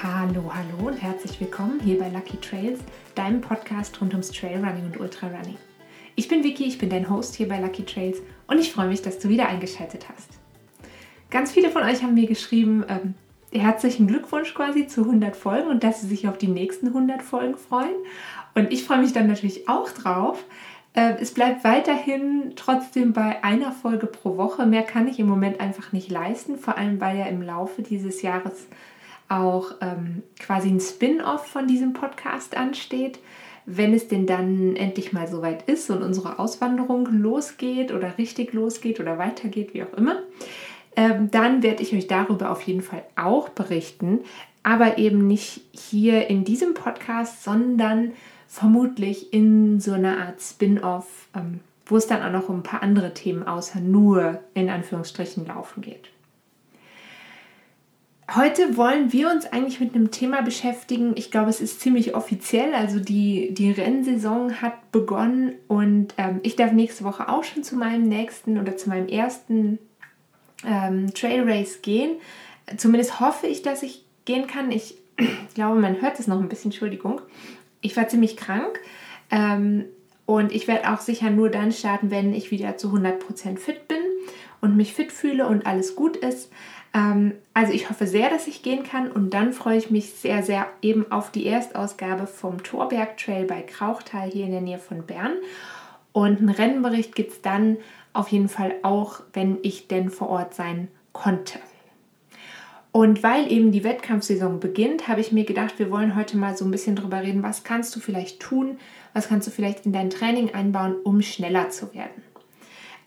Hallo, hallo und herzlich willkommen hier bei Lucky Trails, deinem Podcast rund ums Trailrunning und Ultrarunning. Ich bin Vicky, ich bin dein Host hier bei Lucky Trails und ich freue mich, dass du wieder eingeschaltet hast. Ganz viele von euch haben mir geschrieben, ähm, herzlichen Glückwunsch quasi zu 100 Folgen und dass sie sich auf die nächsten 100 Folgen freuen. Und ich freue mich dann natürlich auch drauf. Äh, es bleibt weiterhin trotzdem bei einer Folge pro Woche. Mehr kann ich im Moment einfach nicht leisten, vor allem weil ja im Laufe dieses Jahres auch ähm, quasi ein Spin-off von diesem Podcast ansteht. Wenn es denn dann endlich mal soweit ist und unsere Auswanderung losgeht oder richtig losgeht oder weitergeht, wie auch immer, ähm, dann werde ich euch darüber auf jeden Fall auch berichten. Aber eben nicht hier in diesem Podcast, sondern vermutlich in so einer Art Spin-off, ähm, wo es dann auch noch um ein paar andere Themen außer nur in Anführungsstrichen laufen geht. Heute wollen wir uns eigentlich mit einem Thema beschäftigen. Ich glaube, es ist ziemlich offiziell. Also die, die Rennsaison hat begonnen und ähm, ich darf nächste Woche auch schon zu meinem nächsten oder zu meinem ersten ähm, Trail Race gehen. Zumindest hoffe ich, dass ich gehen kann. Ich glaube, man hört es noch ein bisschen, Entschuldigung. Ich war ziemlich krank ähm, und ich werde auch sicher nur dann starten, wenn ich wieder zu 100% fit bin und mich fit fühle und alles gut ist. Ähm, also ich hoffe sehr, dass ich gehen kann und dann freue ich mich sehr, sehr eben auf die Erstausgabe vom Torberg Trail bei Krauchtal hier in der Nähe von Bern. Und einen Rennbericht gibt es dann auf jeden Fall auch, wenn ich denn vor Ort sein konnte. Und weil eben die Wettkampfsaison beginnt, habe ich mir gedacht, wir wollen heute mal so ein bisschen drüber reden, was kannst du vielleicht tun, was kannst du vielleicht in dein Training einbauen, um schneller zu werden.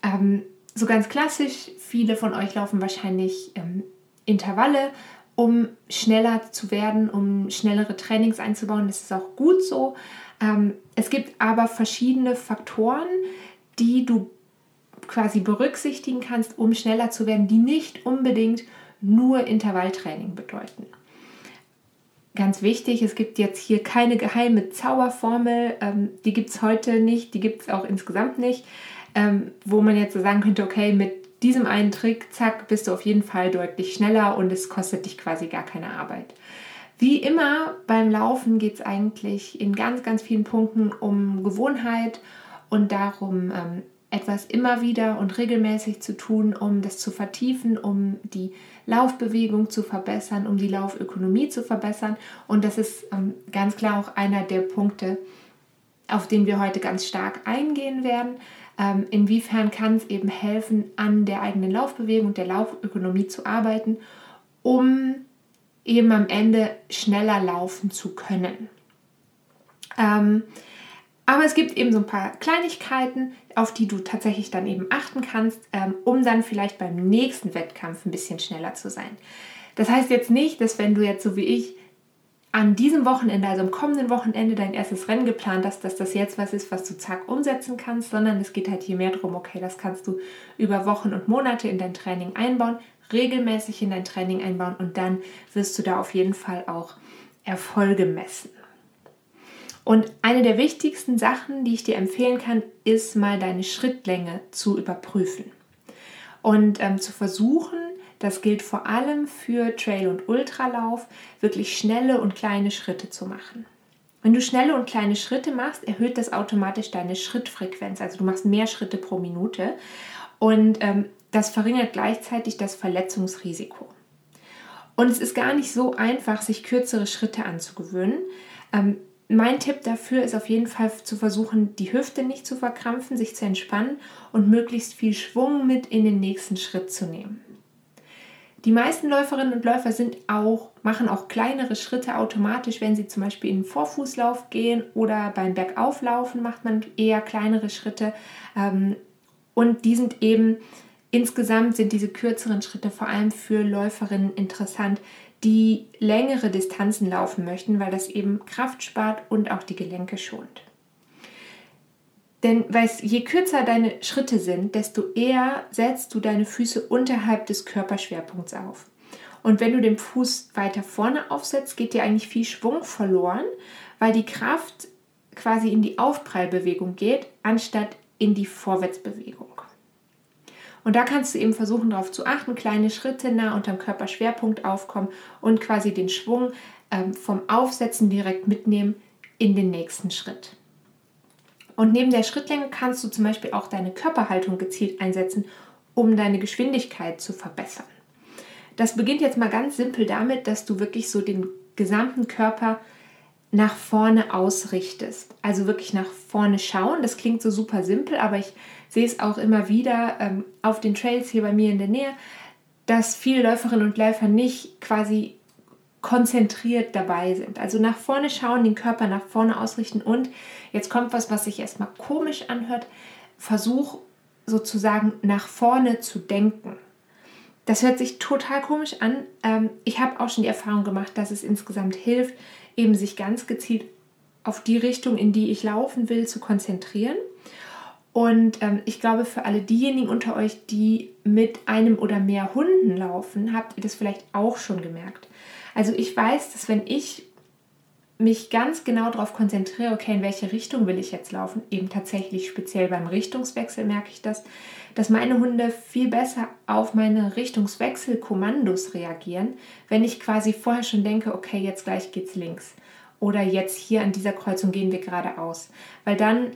Ähm, so ganz klassisch, viele von euch laufen wahrscheinlich ähm, Intervalle, um schneller zu werden, um schnellere Trainings einzubauen. Das ist auch gut so. Ähm, es gibt aber verschiedene Faktoren, die du quasi berücksichtigen kannst, um schneller zu werden, die nicht unbedingt nur Intervalltraining bedeuten. Ganz wichtig, es gibt jetzt hier keine geheime Zauberformel, ähm, die gibt es heute nicht, die gibt es auch insgesamt nicht ähm, wo man jetzt so sagen könnte, okay, mit diesem einen Trick, zack, bist du auf jeden Fall deutlich schneller und es kostet dich quasi gar keine Arbeit. Wie immer beim Laufen geht es eigentlich in ganz, ganz vielen Punkten um Gewohnheit und darum, ähm, etwas immer wieder und regelmäßig zu tun, um das zu vertiefen, um die Laufbewegung zu verbessern, um die Laufökonomie zu verbessern. Und das ist ähm, ganz klar auch einer der Punkte, auf den wir heute ganz stark eingehen werden. Ähm, inwiefern kann es eben helfen, an der eigenen Laufbewegung der Laufökonomie zu arbeiten, um eben am Ende schneller laufen zu können. Ähm, aber es gibt eben so ein paar Kleinigkeiten, auf die du tatsächlich dann eben achten kannst, ähm, um dann vielleicht beim nächsten Wettkampf ein bisschen schneller zu sein. Das heißt jetzt nicht, dass wenn du jetzt so wie ich an diesem Wochenende, also am kommenden Wochenende, dein erstes Rennen geplant hast, dass das jetzt was ist, was du zack umsetzen kannst, sondern es geht halt hier mehr darum, okay, das kannst du über Wochen und Monate in dein Training einbauen, regelmäßig in dein Training einbauen und dann wirst du da auf jeden Fall auch Erfolge messen. Und eine der wichtigsten Sachen, die ich dir empfehlen kann, ist mal deine Schrittlänge zu überprüfen und ähm, zu versuchen, das gilt vor allem für Trail- und Ultralauf, wirklich schnelle und kleine Schritte zu machen. Wenn du schnelle und kleine Schritte machst, erhöht das automatisch deine Schrittfrequenz. Also du machst mehr Schritte pro Minute und ähm, das verringert gleichzeitig das Verletzungsrisiko. Und es ist gar nicht so einfach, sich kürzere Schritte anzugewöhnen. Ähm, mein Tipp dafür ist auf jeden Fall zu versuchen, die Hüfte nicht zu verkrampfen, sich zu entspannen und möglichst viel Schwung mit in den nächsten Schritt zu nehmen. Die meisten Läuferinnen und Läufer sind auch, machen auch kleinere Schritte automatisch, wenn sie zum Beispiel in den Vorfußlauf gehen oder beim Bergauflaufen macht man eher kleinere Schritte. Ähm, und die sind eben, insgesamt sind diese kürzeren Schritte vor allem für Läuferinnen interessant, die längere Distanzen laufen möchten, weil das eben Kraft spart und auch die Gelenke schont. Denn weißt, je kürzer deine Schritte sind, desto eher setzt du deine Füße unterhalb des Körperschwerpunkts auf. Und wenn du den Fuß weiter vorne aufsetzt, geht dir eigentlich viel Schwung verloren, weil die Kraft quasi in die Aufprallbewegung geht, anstatt in die Vorwärtsbewegung. Und da kannst du eben versuchen, darauf zu achten, kleine Schritte nah unterm Körperschwerpunkt aufkommen und quasi den Schwung ähm, vom Aufsetzen direkt mitnehmen in den nächsten Schritt. Und neben der Schrittlänge kannst du zum Beispiel auch deine Körperhaltung gezielt einsetzen, um deine Geschwindigkeit zu verbessern. Das beginnt jetzt mal ganz simpel damit, dass du wirklich so den gesamten Körper nach vorne ausrichtest. Also wirklich nach vorne schauen. Das klingt so super simpel, aber ich sehe es auch immer wieder ähm, auf den Trails hier bei mir in der Nähe, dass viele Läuferinnen und Läufer nicht quasi konzentriert dabei sind. Also nach vorne schauen, den Körper nach vorne ausrichten und jetzt kommt was, was sich erstmal komisch anhört. Versuch sozusagen nach vorne zu denken. Das hört sich total komisch an. Ähm, ich habe auch schon die Erfahrung gemacht, dass es insgesamt hilft, eben sich ganz gezielt auf die Richtung, in die ich laufen will, zu konzentrieren. Und ähm, ich glaube, für alle diejenigen unter euch, die mit einem oder mehr Hunden laufen, habt ihr das vielleicht auch schon gemerkt. Also ich weiß, dass wenn ich mich ganz genau darauf konzentriere, okay, in welche Richtung will ich jetzt laufen, eben tatsächlich speziell beim Richtungswechsel merke ich das, dass meine Hunde viel besser auf meine Richtungswechselkommandos reagieren, wenn ich quasi vorher schon denke, okay, jetzt gleich geht's links oder jetzt hier an dieser Kreuzung gehen wir geradeaus, weil dann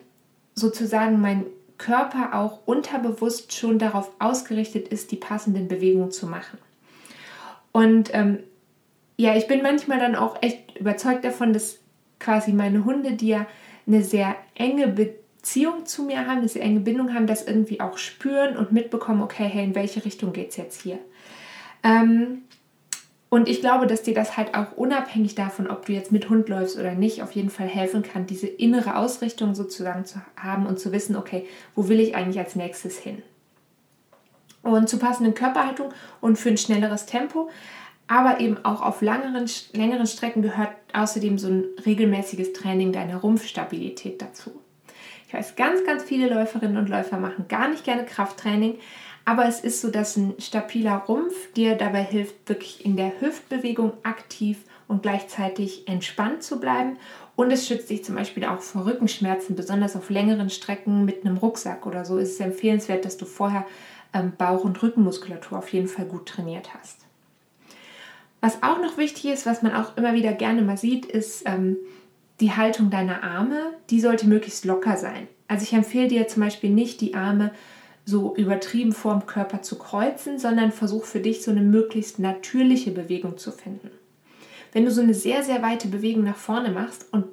sozusagen mein Körper auch unterbewusst schon darauf ausgerichtet ist, die passenden Bewegungen zu machen. Und ähm, ja, ich bin manchmal dann auch echt überzeugt davon, dass quasi meine Hunde, die ja eine sehr enge Beziehung zu mir haben, eine sehr enge Bindung haben, das irgendwie auch spüren und mitbekommen, okay, hey, in welche Richtung geht es jetzt hier? Ähm, und ich glaube, dass dir das halt auch unabhängig davon, ob du jetzt mit Hund läufst oder nicht, auf jeden Fall helfen kann, diese innere Ausrichtung sozusagen zu haben und zu wissen, okay, wo will ich eigentlich als nächstes hin? Und zu passenden Körperhaltung und für ein schnelleres Tempo aber eben auch auf langeren, längeren Strecken gehört außerdem so ein regelmäßiges Training deiner Rumpfstabilität dazu. Ich weiß, ganz, ganz viele Läuferinnen und Läufer machen gar nicht gerne Krafttraining, aber es ist so, dass ein stabiler Rumpf dir dabei hilft, wirklich in der Hüftbewegung aktiv und gleichzeitig entspannt zu bleiben. Und es schützt dich zum Beispiel auch vor Rückenschmerzen, besonders auf längeren Strecken mit einem Rucksack oder so ist es empfehlenswert, dass du vorher ähm, Bauch- und Rückenmuskulatur auf jeden Fall gut trainiert hast. Was auch noch wichtig ist, was man auch immer wieder gerne mal sieht, ist ähm, die Haltung deiner Arme. Die sollte möglichst locker sein. Also ich empfehle dir zum Beispiel nicht, die Arme so übertrieben vorm Körper zu kreuzen, sondern versuch für dich so eine möglichst natürliche Bewegung zu finden. Wenn du so eine sehr, sehr weite Bewegung nach vorne machst und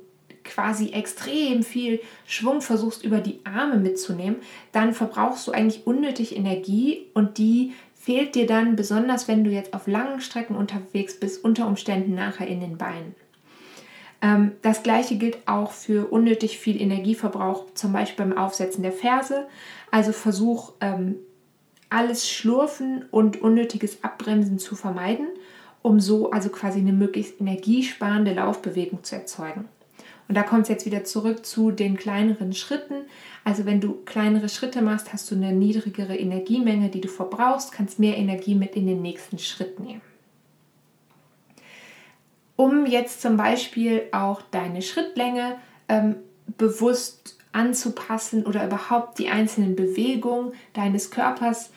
quasi extrem viel Schwung versuchst über die Arme mitzunehmen, dann verbrauchst du eigentlich unnötig Energie und die fehlt dir dann, besonders wenn du jetzt auf langen Strecken unterwegs bist, unter Umständen nachher in den Beinen. Ähm, das gleiche gilt auch für unnötig viel Energieverbrauch, zum Beispiel beim Aufsetzen der Ferse. Also versuch ähm, alles Schlurfen und unnötiges Abbremsen zu vermeiden, um so also quasi eine möglichst energiesparende Laufbewegung zu erzeugen. Und da kommt es jetzt wieder zurück zu den kleineren Schritten. Also wenn du kleinere Schritte machst, hast du eine niedrigere Energiemenge, die du verbrauchst, kannst mehr Energie mit in den nächsten Schritt nehmen. Um jetzt zum Beispiel auch deine Schrittlänge ähm, bewusst anzupassen oder überhaupt die einzelnen Bewegungen deines Körpers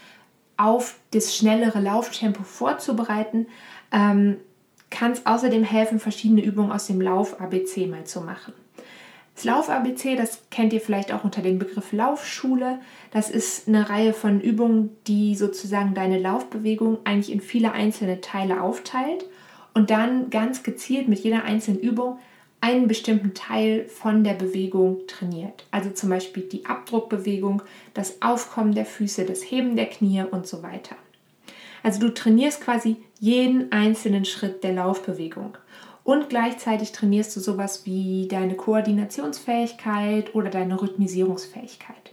auf das schnellere Lauftempo vorzubereiten, ähm, kann es außerdem helfen, verschiedene Übungen aus dem Lauf-ABC mal zu machen. Das Lauf-ABC, das kennt ihr vielleicht auch unter dem Begriff Laufschule. Das ist eine Reihe von Übungen, die sozusagen deine Laufbewegung eigentlich in viele einzelne Teile aufteilt und dann ganz gezielt mit jeder einzelnen Übung einen bestimmten Teil von der Bewegung trainiert. Also zum Beispiel die Abdruckbewegung, das Aufkommen der Füße, das Heben der Knie und so weiter. Also du trainierst quasi jeden einzelnen Schritt der Laufbewegung. Und gleichzeitig trainierst du sowas wie deine Koordinationsfähigkeit oder deine Rhythmisierungsfähigkeit.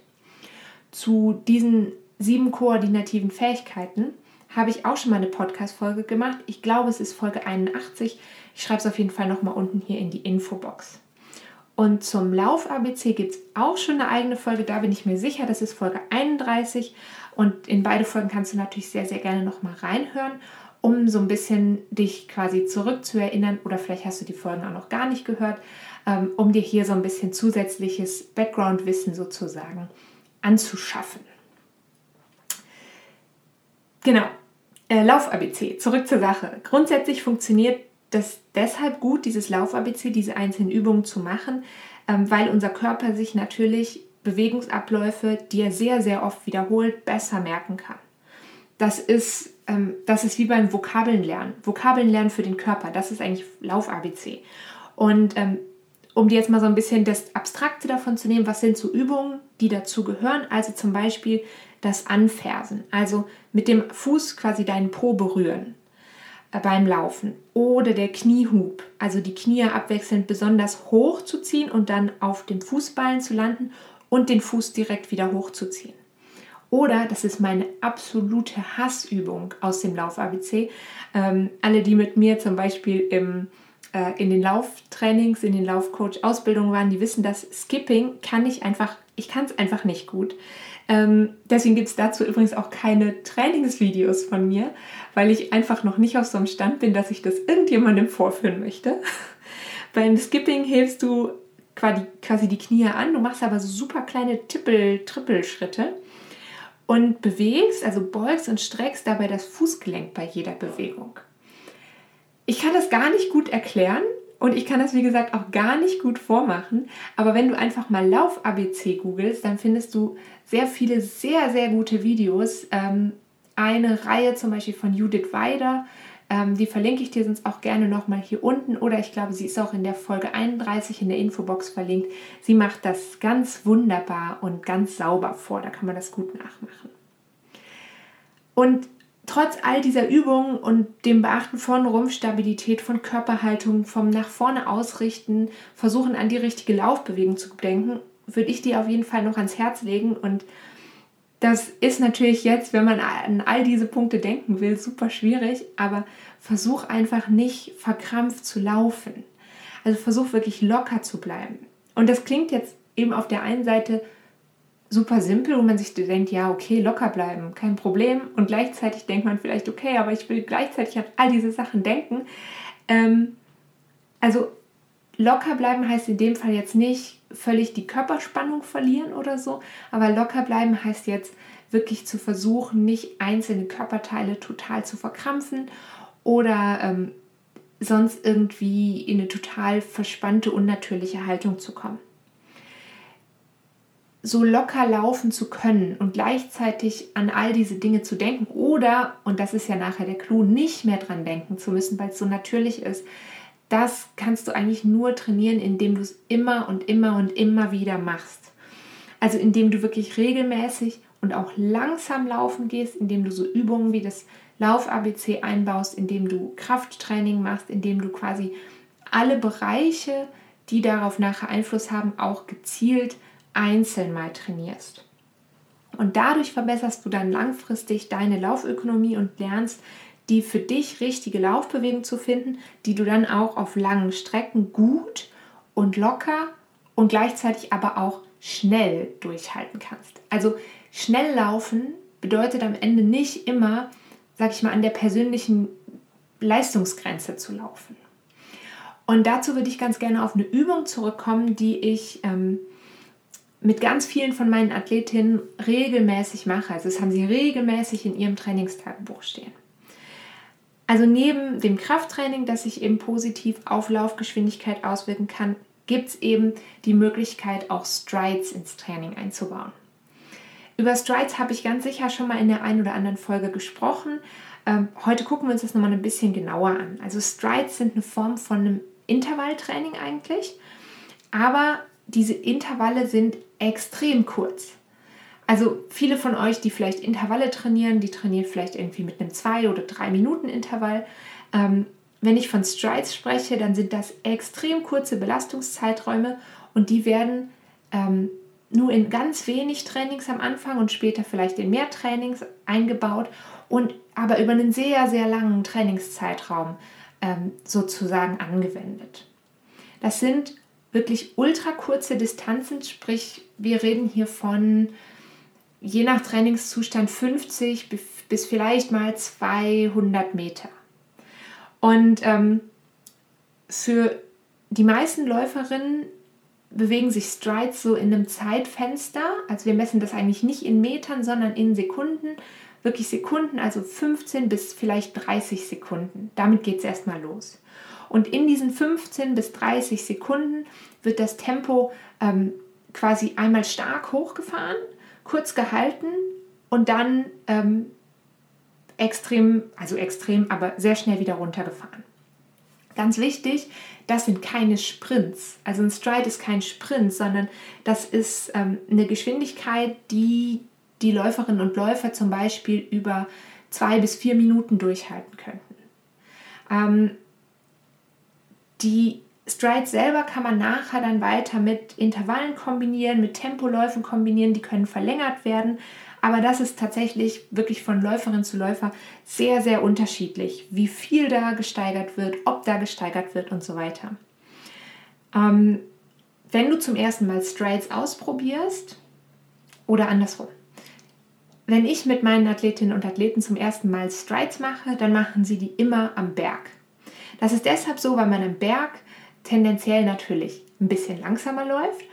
Zu diesen sieben koordinativen Fähigkeiten habe ich auch schon mal eine Podcast-Folge gemacht. Ich glaube, es ist Folge 81. Ich schreibe es auf jeden Fall nochmal unten hier in die Infobox. Und zum Lauf-ABC gibt es auch schon eine eigene Folge. Da bin ich mir sicher, das ist Folge 31. Und in beide Folgen kannst du natürlich sehr, sehr gerne nochmal reinhören, um so ein bisschen dich quasi zurückzuerinnern. Oder vielleicht hast du die Folgen auch noch gar nicht gehört, ähm, um dir hier so ein bisschen zusätzliches Background-Wissen sozusagen anzuschaffen. Genau, äh, Lauf-ABC, zurück zur Sache. Grundsätzlich funktioniert das deshalb gut, dieses Lauf-ABC, diese einzelnen Übungen zu machen, ähm, weil unser Körper sich natürlich Bewegungsabläufe, die er sehr, sehr oft wiederholt, besser merken kann. Das ist, ähm, das ist wie beim Vokabeln lernen. Vokabeln lernen für den Körper, das ist eigentlich Lauf-ABC. Und ähm, um dir jetzt mal so ein bisschen das Abstrakte davon zu nehmen, was sind so Übungen, die dazu gehören? Also zum Beispiel das Anfersen, also mit dem Fuß quasi deinen Po berühren äh, beim Laufen. Oder der Kniehub, also die Knie abwechselnd besonders hoch zu ziehen und dann auf dem Fußballen zu landen und den Fuß direkt wieder hochzuziehen. Oder, das ist meine absolute Hassübung aus dem Lauf-ABC, ähm, alle, die mit mir zum Beispiel im äh, in den Lauftrainings, in den Laufcoach-Ausbildungen waren, die wissen, dass Skipping kann ich einfach, ich kann es einfach nicht gut. Ähm, deswegen gibt es dazu übrigens auch keine Trainingsvideos von mir, weil ich einfach noch nicht auf so einem Stand bin, dass ich das irgendjemandem vorführen möchte. Beim Skipping hebst du quasi die Knie an, du machst aber so super kleine Tippel-Trippel-Schritte und bewegst, also beugst und streckst dabei das Fußgelenk bei jeder Bewegung ich kann das gar nicht gut erklären und ich kann das, wie gesagt, auch gar nicht gut vormachen. Aber wenn du einfach mal Lauf-ABC googelst, dann findest du sehr viele sehr, sehr gute Videos. Ähm, eine Reihe zum Beispiel von Judith Weider, ähm, die verlinke ich dir sonst auch gerne nochmal hier unten. Oder ich glaube, sie ist auch in der Folge 31 in der Infobox verlinkt. Sie macht das ganz wunderbar und ganz sauber vor. Da kann man das gut nachmachen. Und trotz all dieser Übungen und dem Beachten von Rumpfstabilität, von Körperhaltung, vom nach vorne ausrichten, versuchen an die richtige Laufbewegung zu denken, würde ich dir auf jeden Fall noch ans Herz legen. Und das ist natürlich jetzt, wenn man an all diese Punkte denken will, super schwierig, aber versuch einfach nicht verkrampft zu laufen. Also versuch wirklich locker zu bleiben. Und das klingt jetzt eben auf der einen Seite super simpel, wo man sich denkt, ja, okay, locker bleiben, kein Problem. Und gleichzeitig denkt man vielleicht, okay, aber ich will gleichzeitig an all diese Sachen denken. Ähm, also locker bleiben heißt in dem Fall jetzt nicht völlig die Körperspannung verlieren oder so, aber locker bleiben heißt jetzt wirklich zu versuchen, nicht einzelne Körperteile total zu verkrampfen oder ähm, sonst irgendwie in eine total verspannte, unnatürliche Haltung zu kommen. So locker laufen zu können und gleichzeitig an all diese Dinge zu denken oder, und das ist ja nachher der Clou, nicht mehr dran denken zu müssen, weil es so natürlich ist, das kannst du eigentlich nur trainieren, indem du es immer und immer und immer wieder machst. Also indem du wirklich regelmäßig und auch langsam laufen gehst, indem du so Übungen wie das Lauf-ABC einbaust, indem du Krafttraining machst, indem du quasi alle Bereiche, die darauf nachher Einfluss haben, auch gezielt einzeln mal trainierst. Und dadurch verbesserst du dann langfristig deine Laufökonomie und lernst, die für dich richtige Laufbewegung zu finden, die du dann auch auf langen Strecken gut und locker und gleichzeitig aber auch schnell durchhalten kannst. Also schnell laufen bedeutet am Ende nicht immer, sag ich mal, an der persönlichen Leistungsgrenze zu laufen. Und dazu würde ich ganz gerne auf eine Übung zurückkommen, die ich ähm, mit ganz vielen von meinen Athletinnen regelmäßig mache. Also das haben sie regelmäßig in ihrem Trainingstagebuch stehen. Also neben dem Krafttraining, das sich eben positiv auf Laufgeschwindigkeit auswirken kann, gibt es eben die Möglichkeit, auch Strides ins Training einzubauen. Über Strides habe ich ganz sicher schon mal in der einen oder anderen Folge gesprochen. Ähm, heute gucken wir uns das nochmal ein bisschen genauer an. Also Strides sind eine Form von einem Intervalltraining eigentlich, aber diese Intervalle sind extrem kurz. Also viele von euch, die vielleicht Intervalle trainieren, die trainieren vielleicht irgendwie mit einem 2 oder 3 Minuten Intervall. Ähm, wenn ich von Strides spreche, dann sind das extrem kurze Belastungszeiträume und die werden ähm, nur in ganz wenig Trainings am Anfang und später vielleicht in mehr Trainings eingebaut und aber über einen sehr, sehr langen Trainingszeitraum ähm, sozusagen angewendet. Das sind wirklich ultra kurze Distanzen, sprich wir reden hier von je nach Trainingszustand 50 bis vielleicht mal 200 Meter. Und ähm, für die meisten Läuferinnen bewegen sich Strides so in einem Zeitfenster. Also wir messen das eigentlich nicht in Metern, sondern in Sekunden. Wirklich Sekunden, also 15 bis vielleicht 30 Sekunden. Damit geht es erstmal los. Und in diesen 15 bis 30 Sekunden wird das Tempo ähm, quasi einmal stark hochgefahren, kurz gehalten und dann ähm, extrem, also extrem, aber sehr schnell wieder runtergefahren. Ganz wichtig, das sind keine Sprints. Also ein Stride ist kein Sprint, sondern das ist ähm, eine Geschwindigkeit, die die Läuferinnen und Läufer zum Beispiel über zwei bis vier Minuten durchhalten könnten. Ähm, die Strides selber kann man nachher dann weiter mit Intervallen kombinieren, mit Tempoläufen kombinieren, die können verlängert werden. Aber das ist tatsächlich wirklich von Läuferin zu Läufer sehr, sehr unterschiedlich, wie viel da gesteigert wird, ob da gesteigert wird und so weiter. Ähm, wenn du zum ersten Mal Strides ausprobierst oder andersrum, wenn ich mit meinen Athletinnen und Athleten zum ersten Mal Strides mache, dann machen sie die immer am Berg. Das ist deshalb so, weil man am Berg tendenziell natürlich ein bisschen langsamer läuft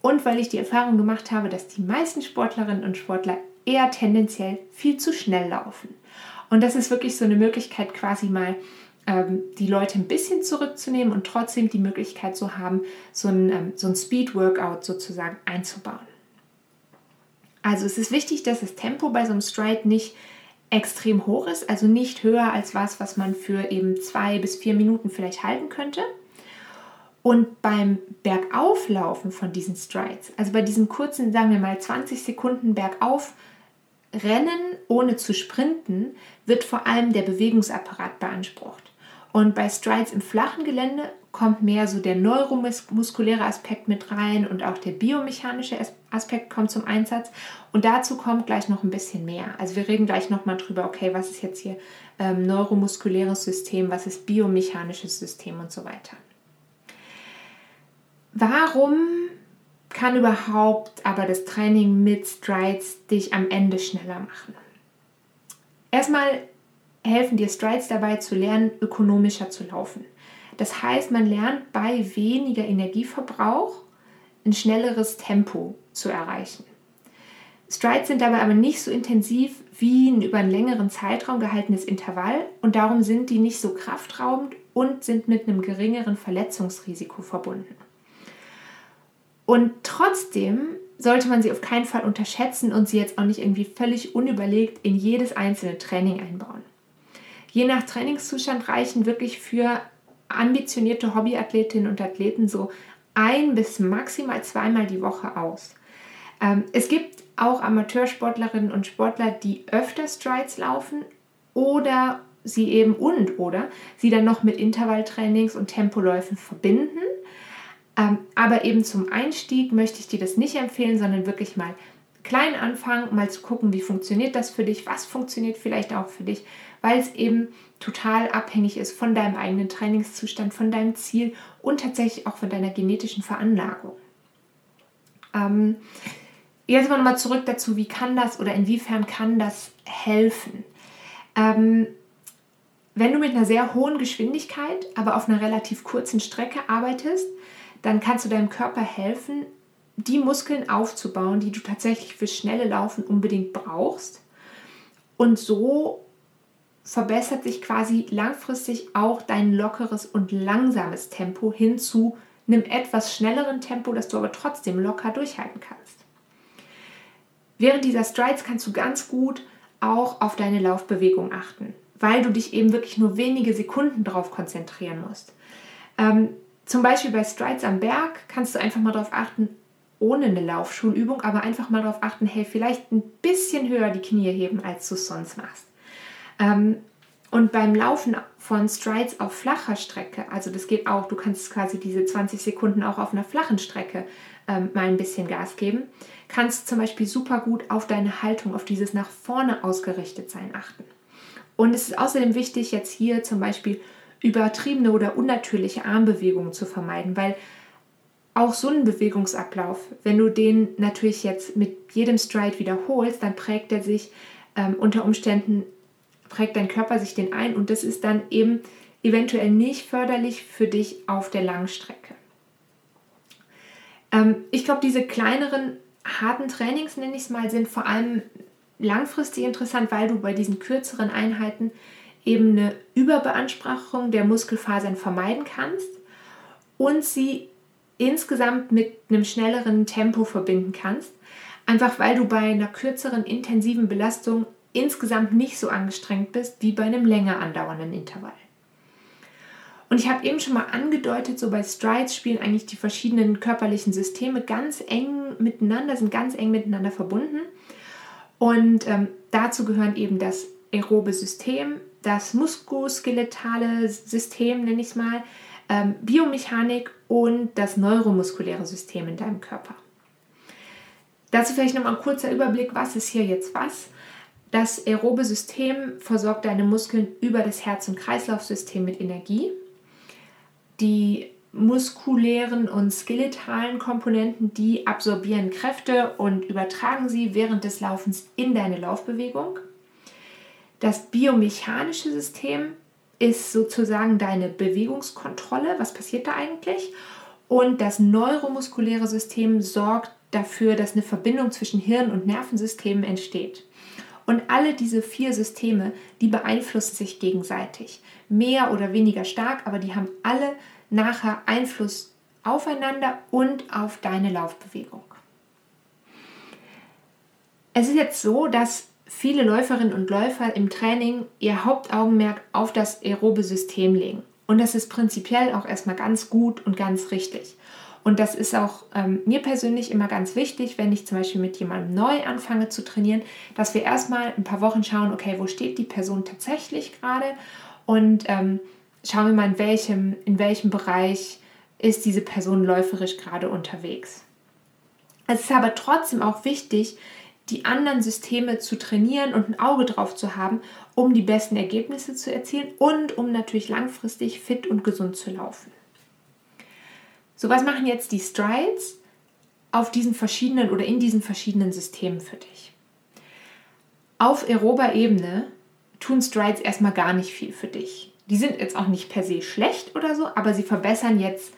und weil ich die Erfahrung gemacht habe, dass die meisten Sportlerinnen und Sportler eher tendenziell viel zu schnell laufen. Und das ist wirklich so eine Möglichkeit, quasi mal ähm, die Leute ein bisschen zurückzunehmen und trotzdem die Möglichkeit zu haben, so ein, ähm, so ein Speed-Workout sozusagen einzubauen. Also es ist wichtig, dass das Tempo bei so einem Stride nicht extrem hoch ist, also nicht höher als was, was man für eben zwei bis vier Minuten vielleicht halten könnte. Und beim Bergauflaufen von diesen Strides, also bei diesem kurzen, sagen wir mal 20 Sekunden Bergauf Rennen ohne zu sprinten wird vor allem der Bewegungsapparat beansprucht. Und bei Strides im flachen Gelände kommt mehr so der neuromuskuläre Aspekt mit rein und auch der biomechanische Aspekt kommt zum Einsatz. Und dazu kommt gleich noch ein bisschen mehr. Also wir reden gleich nochmal drüber, okay, was ist jetzt hier ähm, neuromuskuläres System, was ist biomechanisches System und so weiter. Warum kann überhaupt aber das Training mit Strides dich am Ende schneller machen? Erstmal helfen dir Strides dabei zu lernen, ökonomischer zu laufen. Das heißt, man lernt bei weniger Energieverbrauch ein schnelleres Tempo zu erreichen. Strides sind dabei aber nicht so intensiv wie ein über einen längeren Zeitraum gehaltenes Intervall und darum sind die nicht so kraftraubend und sind mit einem geringeren Verletzungsrisiko verbunden. Und trotzdem sollte man sie auf keinen Fall unterschätzen und sie jetzt auch nicht irgendwie völlig unüberlegt in jedes einzelne Training einbauen. Je nach Trainingszustand reichen wirklich für ambitionierte Hobbyathletinnen und Athleten so ein bis maximal zweimal die Woche aus. Ähm, es gibt auch Amateursportlerinnen und Sportler, die öfter Strides laufen oder sie eben und oder sie dann noch mit Intervalltrainings und Tempoläufen verbinden aber eben zum Einstieg möchte ich dir das nicht empfehlen, sondern wirklich mal klein anfangen, mal zu gucken, wie funktioniert das für dich, was funktioniert vielleicht auch für dich, weil es eben total abhängig ist von deinem eigenen Trainingszustand, von deinem Ziel und tatsächlich auch von deiner genetischen Veranlagung. Ähm, jetzt aber nochmal zurück dazu, wie kann das oder inwiefern kann das helfen? Ähm, wenn du mit einer sehr hohen Geschwindigkeit, aber auf einer relativ kurzen Strecke arbeitest, dann kannst du deinem Körper helfen, die Muskeln aufzubauen, die du tatsächlich für schnelle Laufen unbedingt brauchst. Und so verbessert sich quasi langfristig auch dein lockeres und langsames Tempo hin zu einem etwas schnelleren Tempo, das du aber trotzdem locker durchhalten kannst. Während dieser Strides kannst du ganz gut auch auf deine Laufbewegung achten, weil du dich eben wirklich nur wenige Sekunden darauf konzentrieren musst. Ähm, zum Beispiel bei Strides am Berg kannst du einfach mal darauf achten, ohne eine Laufschulübung, aber einfach mal darauf achten, hey, vielleicht ein bisschen höher die Knie heben, als du es sonst machst. Ähm, und beim Laufen von Strides auf flacher Strecke, also das geht auch, du kannst quasi diese 20 Sekunden auch auf einer flachen Strecke ähm, mal ein bisschen Gas geben, kannst zum Beispiel super gut auf deine Haltung, auf dieses nach vorne ausgerichtet sein achten. Und es ist außerdem wichtig, jetzt hier zum Beispiel übertriebene oder unnatürliche Armbewegungen zu vermeiden, weil auch so ein Bewegungsablauf, wenn du den natürlich jetzt mit jedem Stride wiederholst, dann prägt er sich ähm, unter Umständen, prägt dein Körper sich den ein und das ist dann eben eventuell nicht förderlich für dich auf der Langstrecke. Ähm, ich glaube, diese kleineren, harten Trainings, nenne ich es mal, sind vor allem langfristig interessant, weil du bei diesen kürzeren Einheiten eben eine Überbeanspruchung der Muskelfasern vermeiden kannst und sie insgesamt mit einem schnelleren Tempo verbinden kannst. Einfach weil du bei einer kürzeren intensiven Belastung insgesamt nicht so angestrengt bist wie bei einem länger andauernden Intervall. Und ich habe eben schon mal angedeutet, so bei Strides spielen eigentlich die verschiedenen körperlichen Systeme ganz eng miteinander, sind ganz eng miteinander verbunden. Und ähm, dazu gehören eben das aerobe System, das muskuloskeletale System, nenne ich es mal, ähm, Biomechanik und das neuromuskuläre System in deinem Körper. Dazu vielleicht nochmal ein kurzer Überblick, was ist hier jetzt was. Das aerobe System versorgt deine Muskeln über das Herz- und Kreislaufsystem mit Energie. Die muskulären und skeletalen Komponenten, die absorbieren Kräfte und übertragen sie während des Laufens in deine Laufbewegung. Das biomechanische System ist sozusagen deine Bewegungskontrolle. Was passiert da eigentlich? Und das neuromuskuläre System sorgt dafür, dass eine Verbindung zwischen Hirn und Nervensystemen entsteht. Und alle diese vier Systeme, die beeinflussen sich gegenseitig. Mehr oder weniger stark, aber die haben alle nachher Einfluss aufeinander und auf deine Laufbewegung. Es ist jetzt so, dass viele Läuferinnen und Läufer im Training ihr Hauptaugenmerk auf das aerobe System legen. Und das ist prinzipiell auch erstmal ganz gut und ganz richtig. Und das ist auch ähm, mir persönlich immer ganz wichtig, wenn ich zum Beispiel mit jemandem neu anfange zu trainieren, dass wir erstmal ein paar Wochen schauen, okay, wo steht die Person tatsächlich gerade und ähm, schauen wir mal, in welchem, in welchem Bereich ist diese Person läuferisch gerade unterwegs. Es ist aber trotzdem auch wichtig, die anderen Systeme zu trainieren und ein Auge drauf zu haben, um die besten Ergebnisse zu erzielen und um natürlich langfristig fit und gesund zu laufen. So, was machen jetzt die Strides auf diesen verschiedenen oder in diesen verschiedenen Systemen für dich? Auf aerober Ebene tun Strides erstmal gar nicht viel für dich. Die sind jetzt auch nicht per se schlecht oder so, aber sie verbessern jetzt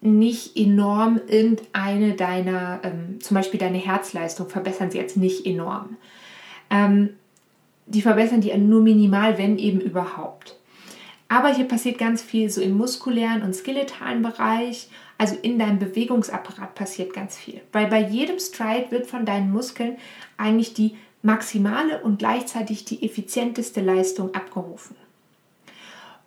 nicht enorm irgendeine deiner, ähm, zum Beispiel deine Herzleistung, verbessern sie jetzt nicht enorm. Ähm, die verbessern die nur minimal, wenn eben überhaupt. Aber hier passiert ganz viel so im muskulären und skeletalen Bereich, also in deinem Bewegungsapparat passiert ganz viel. Weil bei jedem Stride wird von deinen Muskeln eigentlich die maximale und gleichzeitig die effizienteste Leistung abgerufen.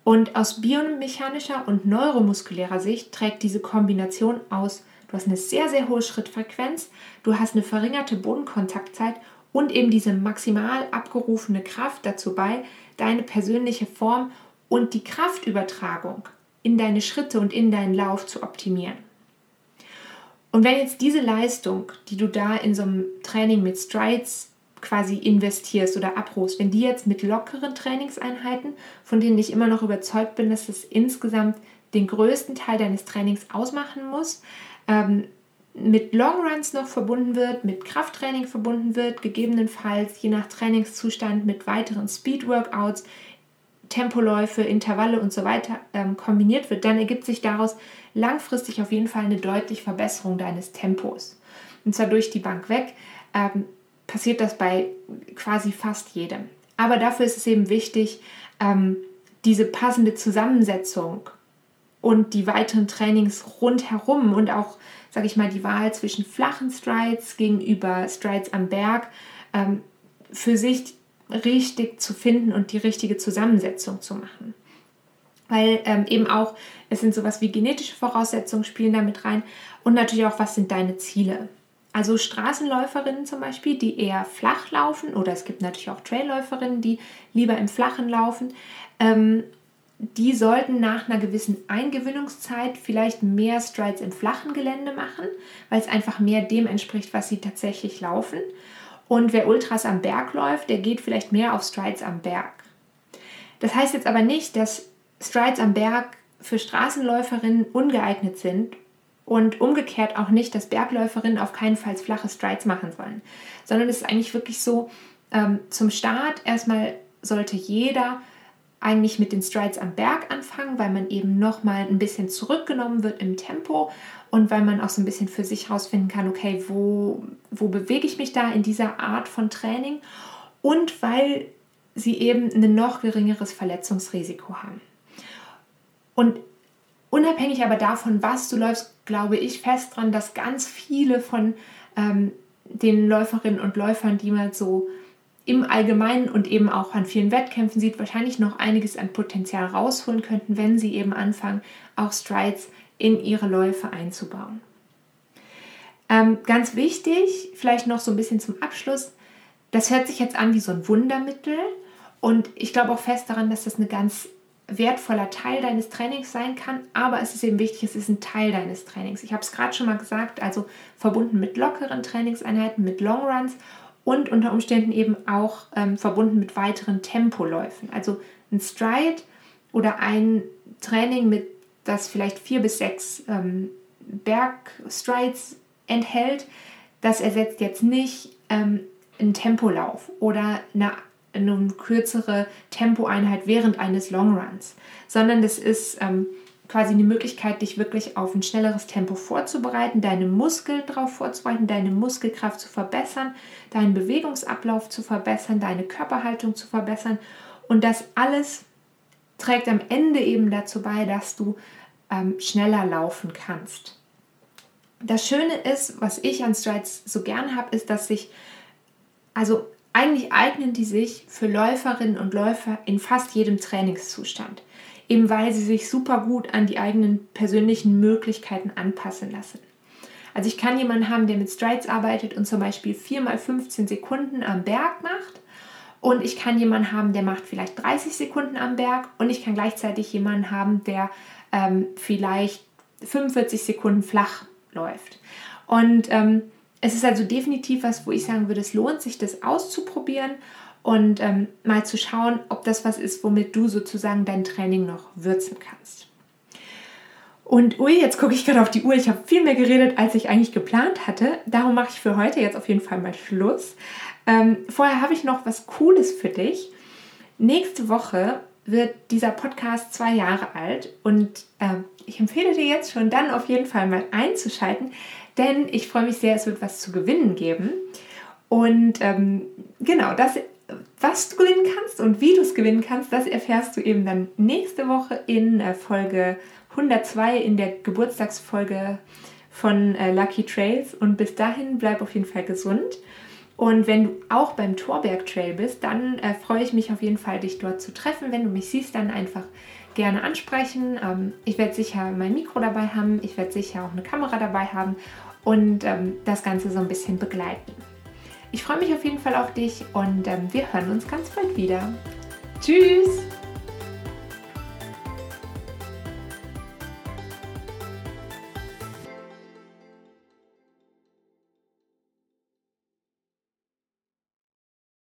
Und aus biomechanischer und neuromuskulärer Sicht trägt diese Kombination aus, du hast eine sehr, sehr hohe Schrittfrequenz, du hast eine verringerte Bodenkontaktzeit und eben diese maximal abgerufene Kraft dazu bei, deine persönliche Form und die Kraftübertragung in deine Schritte und in deinen Lauf zu optimieren. Und wenn jetzt diese Leistung, die du da in so einem Training mit Strides quasi investierst oder abrufst, wenn die jetzt mit lockeren Trainingseinheiten, von denen ich immer noch überzeugt bin, dass es insgesamt den größten Teil deines Trainings ausmachen muss, ähm, mit Longruns noch verbunden wird, mit Krafttraining verbunden wird, gegebenenfalls je nach Trainingszustand mit weiteren Speed-Workouts, Tempoläufe, Intervalle und so weiter ähm, kombiniert wird, dann ergibt sich daraus langfristig auf jeden Fall eine deutliche Verbesserung deines Tempos. Und zwar durch die Bank weg. Ähm, passiert das bei quasi fast jedem. Aber dafür ist es eben wichtig, ähm, diese passende Zusammensetzung und die weiteren Trainings rundherum und auch, sage ich mal, die Wahl zwischen flachen Strides gegenüber Strides am Berg ähm, für sich richtig zu finden und die richtige Zusammensetzung zu machen. Weil ähm, eben auch, es sind sowas wie genetische Voraussetzungen spielen damit rein und natürlich auch, was sind deine Ziele. Also Straßenläuferinnen zum Beispiel, die eher flach laufen, oder es gibt natürlich auch Trailläuferinnen, die lieber im Flachen laufen, ähm, die sollten nach einer gewissen Eingewöhnungszeit vielleicht mehr Strides im flachen Gelände machen, weil es einfach mehr dem entspricht, was sie tatsächlich laufen. Und wer Ultras am Berg läuft, der geht vielleicht mehr auf Strides am Berg. Das heißt jetzt aber nicht, dass Strides am Berg für Straßenläuferinnen ungeeignet sind und umgekehrt auch nicht, dass Bergläuferinnen auf keinen Fall flache Strides machen sollen, sondern es ist eigentlich wirklich so, ähm, zum Start erstmal sollte jeder eigentlich mit den Strides am Berg anfangen, weil man eben nochmal ein bisschen zurückgenommen wird im Tempo und weil man auch so ein bisschen für sich herausfinden kann, okay, wo, wo bewege ich mich da in dieser Art von Training und weil sie eben ein noch geringeres Verletzungsrisiko haben. Und unabhängig aber davon, was du läufst, glaube ich fest dran, dass ganz viele von ähm, den Läuferinnen und Läufern, die man so im Allgemeinen und eben auch an vielen Wettkämpfen sieht, wahrscheinlich noch einiges an Potenzial rausholen könnten, wenn sie eben anfangen, auch Strides in ihre Läufe einzubauen. Ähm, ganz wichtig, vielleicht noch so ein bisschen zum Abschluss, das hört sich jetzt an wie so ein Wundermittel und ich glaube auch fest daran, dass das ein ganz wertvoller Teil deines Trainings sein kann, aber es ist eben wichtig, es ist ein Teil deines Trainings. Ich habe es gerade schon mal gesagt, also verbunden mit lockeren Trainingseinheiten, mit Longruns und unter Umständen eben auch ähm, verbunden mit weiteren Tempoläufen. Also ein Stride oder ein Training mit das vielleicht vier bis sechs ähm, Bergstrides enthält, das ersetzt jetzt nicht ähm, einen Tempolauf oder eine, eine kürzere Tempoeinheit während eines Longruns, sondern das ist ähm, quasi eine Möglichkeit, dich wirklich auf ein schnelleres Tempo vorzubereiten, deine Muskeln darauf vorzubereiten, deine Muskelkraft zu verbessern, deinen Bewegungsablauf zu verbessern, deine Körperhaltung zu verbessern. Und das alles trägt am Ende eben dazu bei, dass du ähm, schneller laufen kannst. Das Schöne ist, was ich an Strides so gern habe, ist, dass sich, also eigentlich eignen die sich für Läuferinnen und Läufer in fast jedem Trainingszustand eben weil sie sich super gut an die eigenen persönlichen Möglichkeiten anpassen lassen. Also ich kann jemanden haben, der mit Strides arbeitet und zum Beispiel 4 mal 15 Sekunden am Berg macht. Und ich kann jemanden haben, der macht vielleicht 30 Sekunden am Berg. Und ich kann gleichzeitig jemanden haben, der ähm, vielleicht 45 Sekunden flach läuft. Und ähm, es ist also definitiv was, wo ich sagen würde, es lohnt sich, das auszuprobieren und ähm, mal zu schauen, ob das was ist, womit du sozusagen dein Training noch würzen kannst. Und ui, jetzt gucke ich gerade auf die Uhr. Ich habe viel mehr geredet, als ich eigentlich geplant hatte. Darum mache ich für heute jetzt auf jeden Fall mal Schluss. Ähm, vorher habe ich noch was Cooles für dich. Nächste Woche wird dieser Podcast zwei Jahre alt und äh, ich empfehle dir jetzt schon dann auf jeden Fall mal einzuschalten, denn ich freue mich sehr, es wird was zu gewinnen geben. Und ähm, genau, das was du gewinnen kannst und wie du es gewinnen kannst, das erfährst du eben dann nächste Woche in äh, Folge 102 in der Geburtstagsfolge von äh, Lucky Trails. Und bis dahin bleib auf jeden Fall gesund. Und wenn du auch beim Torberg Trail bist, dann äh, freue ich mich auf jeden Fall, dich dort zu treffen. Wenn du mich siehst, dann einfach gerne ansprechen. Ähm, ich werde sicher mein Mikro dabei haben. Ich werde sicher auch eine Kamera dabei haben und ähm, das Ganze so ein bisschen begleiten. Ich freue mich auf jeden Fall auf dich und ähm, wir hören uns ganz bald wieder. Tschüss!